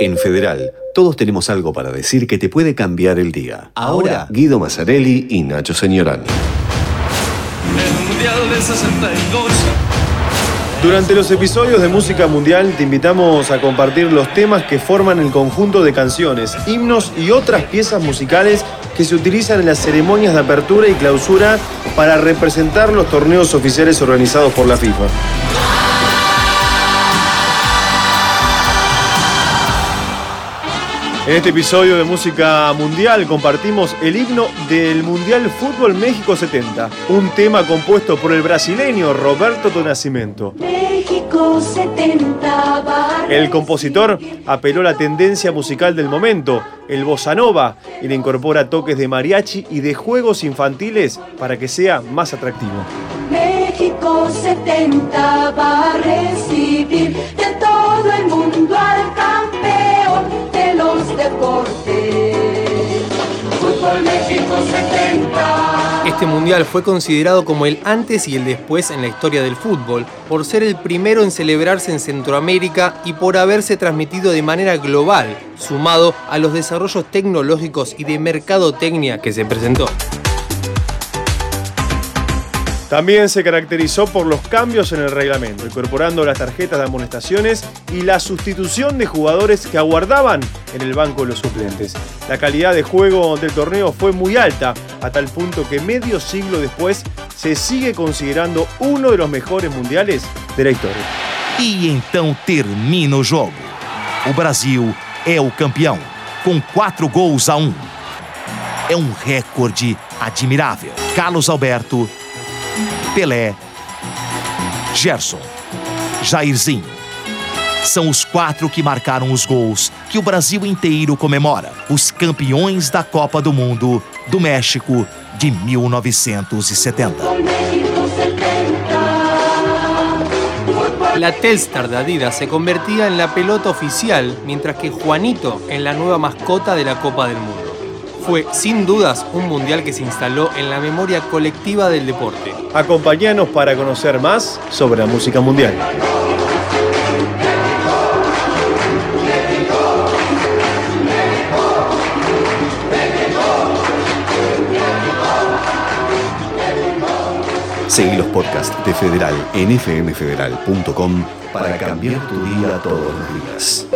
En Federal, todos tenemos algo para decir que te puede cambiar el día. Ahora, Guido Mazzarelli y Nacho Señorán. El Mundial de 62. Durante los episodios de Música Mundial te invitamos a compartir los temas que forman el conjunto de canciones, himnos y otras piezas musicales que se utilizan en las ceremonias de apertura y clausura para representar los torneos oficiales organizados por la FIFA. En este episodio de Música Mundial compartimos el himno del Mundial Fútbol México 70, un tema compuesto por el brasileño Roberto do Nascimento. México 70 El compositor apeló a la tendencia musical del momento, el bossa nova, y le incorpora toques de mariachi y de juegos infantiles para que sea más atractivo. México 70 70. Este mundial fue considerado como el antes y el después en la historia del fútbol, por ser el primero en celebrarse en Centroamérica y por haberse transmitido de manera global, sumado a los desarrollos tecnológicos y de mercadotecnia que se presentó. También se caracterizó por los cambios en el reglamento, incorporando las tarjetas de amonestaciones y la sustitución de jugadores que aguardaban en el banco de los suplentes. La calidad de juego del torneo fue muy alta, a tal punto que medio siglo después se sigue considerando uno de los mejores mundiales de la historia. E então termina o jogo. O Brasil é o campeão, com quatro gols a um. É um recorde admirável. Carlos Alberto, Pelé, Gerson, Jairzinho. São os quatro que marcaram os gols que o Brasil inteiro comemora. Os campeões da Copa do Mundo do México de 1970. Fútbol México 70. La Telstar de Adidas se convertía en la pelota oficial, mientras que Juanito en la nueva mascota de la Copa del Mundo. Fue, sin dudas, un mundial que se instaló en la memoria colectiva del deporte. Acompáñanos para conocer más sobre la música mundial. Seguí los podcasts de Federal en fmfederal.com para cambiar tu día todos los días.